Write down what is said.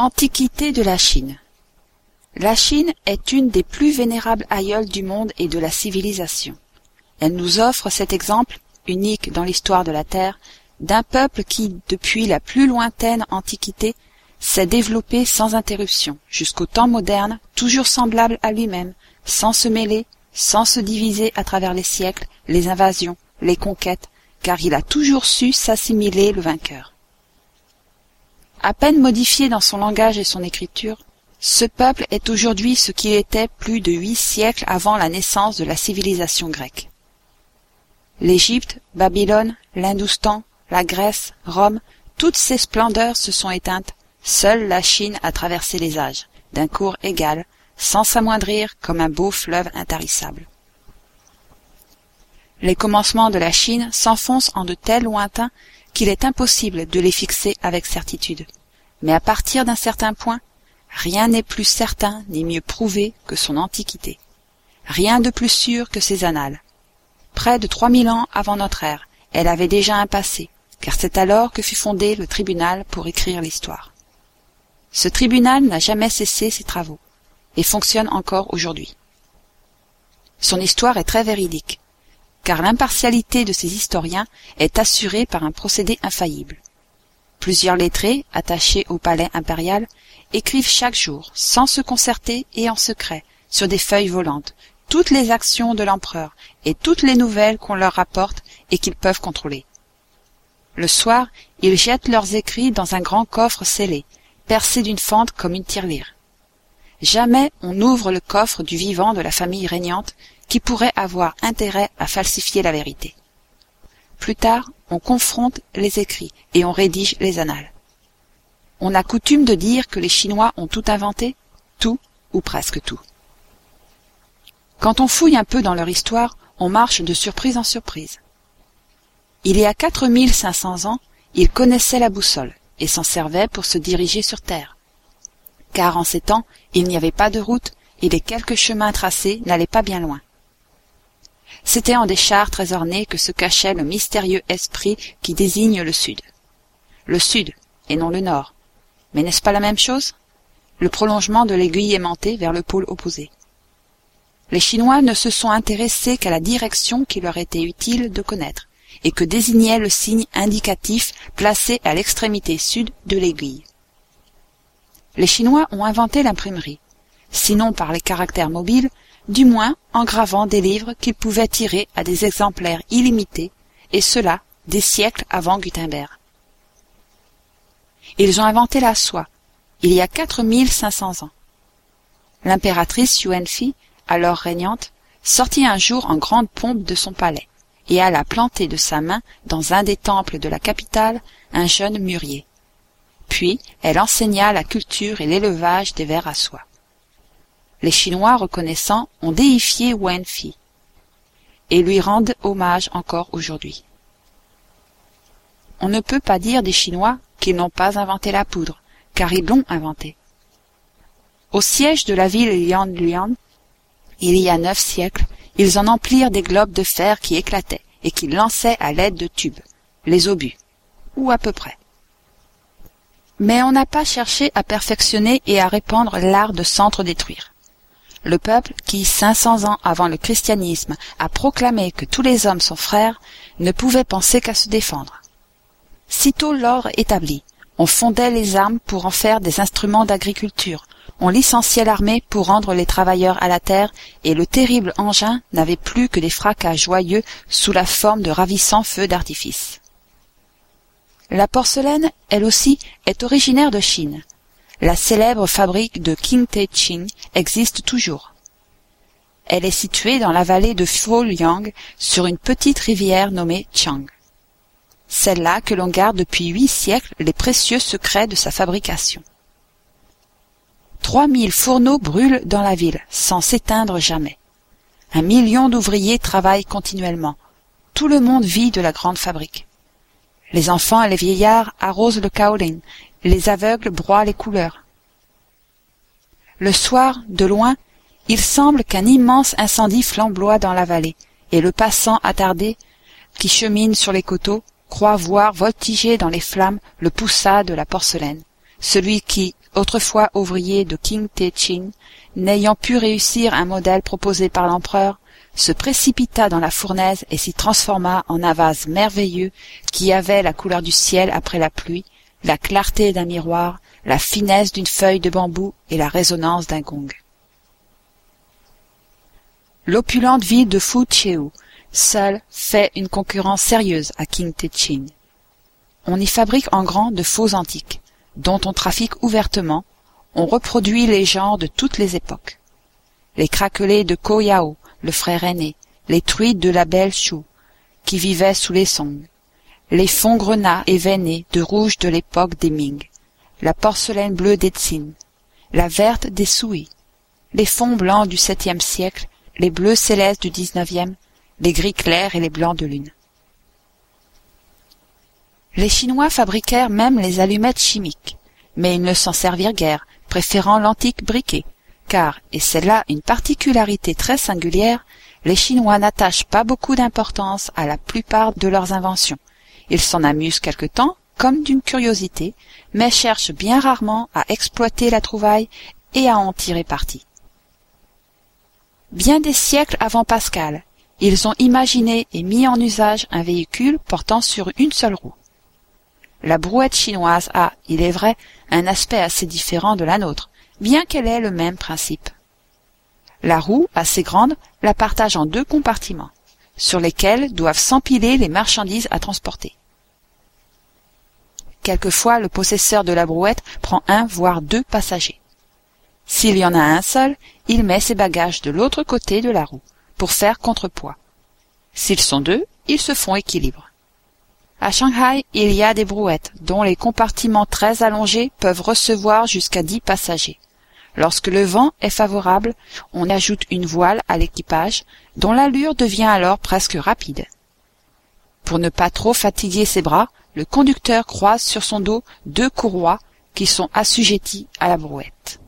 Antiquité de la Chine La Chine est une des plus vénérables aïeules du monde et de la civilisation. Elle nous offre cet exemple, unique dans l'histoire de la Terre, d'un peuple qui, depuis la plus lointaine Antiquité, s'est développé sans interruption, jusqu'au temps moderne, toujours semblable à lui-même, sans se mêler, sans se diviser à travers les siècles, les invasions, les conquêtes, car il a toujours su s'assimiler le vainqueur. À peine modifié dans son langage et son écriture, ce peuple est aujourd'hui ce qu'il était plus de huit siècles avant la naissance de la civilisation grecque. L'Égypte, Babylone, l'Hindoustan, la Grèce, Rome, toutes ces splendeurs se sont éteintes, seule la Chine a traversé les âges, d'un cours égal, sans s'amoindrir comme un beau fleuve intarissable. Les commencements de la Chine s'enfoncent en de tels lointains qu'il est impossible de les fixer avec certitude. Mais à partir d'un certain point, rien n'est plus certain ni mieux prouvé que son antiquité. Rien de plus sûr que ses annales. Près de trois mille ans avant notre ère, elle avait déjà un passé, car c'est alors que fut fondé le tribunal pour écrire l'histoire. Ce tribunal n'a jamais cessé ses travaux, et fonctionne encore aujourd'hui. Son histoire est très véridique car l'impartialité de ces historiens est assurée par un procédé infaillible. Plusieurs lettrés, attachés au palais impérial, écrivent chaque jour, sans se concerter et en secret, sur des feuilles volantes, toutes les actions de l'empereur et toutes les nouvelles qu'on leur rapporte et qu'ils peuvent contrôler. Le soir, ils jettent leurs écrits dans un grand coffre scellé, percé d'une fente comme une tirelire. Jamais on n'ouvre le coffre du vivant de la famille régnante qui pourrait avoir intérêt à falsifier la vérité. Plus tard, on confronte les écrits et on rédige les annales. On a coutume de dire que les Chinois ont tout inventé, tout ou presque tout. Quand on fouille un peu dans leur histoire, on marche de surprise en surprise. Il y a quatre mille cinq cents ans, ils connaissaient la boussole et s'en servaient pour se diriger sur Terre. Car en ces temps, il n'y avait pas de route et les quelques chemins tracés n'allaient pas bien loin. C'était en des chars très ornés que se cachait le mystérieux esprit qui désigne le Sud. Le Sud, et non le Nord. Mais n'est-ce pas la même chose? Le prolongement de l'aiguille aimantée vers le pôle opposé. Les Chinois ne se sont intéressés qu'à la direction qui leur était utile de connaître, et que désignait le signe indicatif placé à l'extrémité sud de l'aiguille. Les Chinois ont inventé l'imprimerie, sinon par les caractères mobiles, du moins en gravant des livres qu'ils pouvaient tirer à des exemplaires illimités, et cela des siècles avant Gutenberg. Ils ont inventé la soie, il y a quatre mille cinq cents ans. L'impératrice Yuanfi, alors régnante, sortit un jour en grande pompe de son palais, et alla planter de sa main dans un des temples de la capitale un jeune mûrier. Puis elle enseigna la culture et l'élevage des vers à soie les Chinois reconnaissants ont déifié Wen Fi et lui rendent hommage encore aujourd'hui. On ne peut pas dire des Chinois qu'ils n'ont pas inventé la poudre, car ils l'ont inventée. Au siège de la ville Lian il y a neuf siècles, ils en emplirent des globes de fer qui éclataient et qu'ils lançaient à l'aide de tubes, les obus, ou à peu près. Mais on n'a pas cherché à perfectionner et à répandre l'art de s'entre-détruire le peuple qui, cinq cents ans avant le christianisme, a proclamé que tous les hommes sont frères, ne pouvait penser qu'à se défendre. Sitôt l'ordre établi, on fondait les armes pour en faire des instruments d'agriculture, on licenciait l'armée pour rendre les travailleurs à la terre, et le terrible engin n'avait plus que des fracas joyeux sous la forme de ravissants feux d'artifice. La porcelaine, elle aussi, est originaire de Chine, la célèbre fabrique de Qingtei-Ching existe toujours. Elle est située dans la vallée de Fouyang, sur une petite rivière nommée Chang. C'est là que l'on garde depuis huit siècles les précieux secrets de sa fabrication. Trois mille fourneaux brûlent dans la ville, sans s'éteindre jamais. Un million d'ouvriers travaillent continuellement. Tout le monde vit de la grande fabrique. Les enfants et les vieillards arrosent le kaolin les aveugles broient les couleurs. Le soir, de loin, il semble qu'un immense incendie flamboie dans la vallée, et le passant attardé, qui chemine sur les coteaux, croit voir voltiger dans les flammes le poussat de la porcelaine, celui qui, autrefois ouvrier de King Te-chin, n'ayant pu réussir un modèle proposé par l'empereur, se précipita dans la fournaise et s'y transforma en un vase merveilleux qui avait la couleur du ciel après la pluie, la clarté d'un miroir, la finesse d'une feuille de bambou et la résonance d'un gong. L'opulente ville de Fu-Cheu seule fait une concurrence sérieuse à King Te-chin. On y fabrique en grand de faux antiques, dont on trafique ouvertement, on reproduit les genres de toutes les époques. Les craquelés de Ko Yao, le frère aîné, les truites de la belle Chou, qui vivaient sous les Song, les fonds grenats et veinés de rouge de l'époque des Ming, la porcelaine bleue des Tsin, la verte des Sui, les fonds blancs du septième siècle, les bleus célestes du dix-neuvième, les gris clairs et les blancs de lune. Les Chinois fabriquèrent même les allumettes chimiques, mais ils ne s'en servirent guère, préférant l'antique briquet, car, et c'est là une particularité très singulière, les Chinois n'attachent pas beaucoup d'importance à la plupart de leurs inventions. Ils s'en amusent quelque temps, comme d'une curiosité, mais cherchent bien rarement à exploiter la trouvaille et à en tirer parti. Bien des siècles avant Pascal, ils ont imaginé et mis en usage un véhicule portant sur une seule roue. La brouette chinoise a, il est vrai, un aspect assez différent de la nôtre, bien qu'elle ait le même principe. La roue, assez grande, la partage en deux compartiments, sur lesquels doivent s'empiler les marchandises à transporter. Quelquefois, le possesseur de la brouette prend un voire deux passagers. S'il y en a un seul, il met ses bagages de l'autre côté de la roue, pour faire contrepoids. S'ils sont deux, ils se font équilibre. À Shanghai, il y a des brouettes dont les compartiments très allongés peuvent recevoir jusqu'à dix passagers. Lorsque le vent est favorable, on ajoute une voile à l'équipage, dont l'allure devient alors presque rapide. Pour ne pas trop fatiguer ses bras, le conducteur croise sur son dos deux courroies qui sont assujetties à la brouette.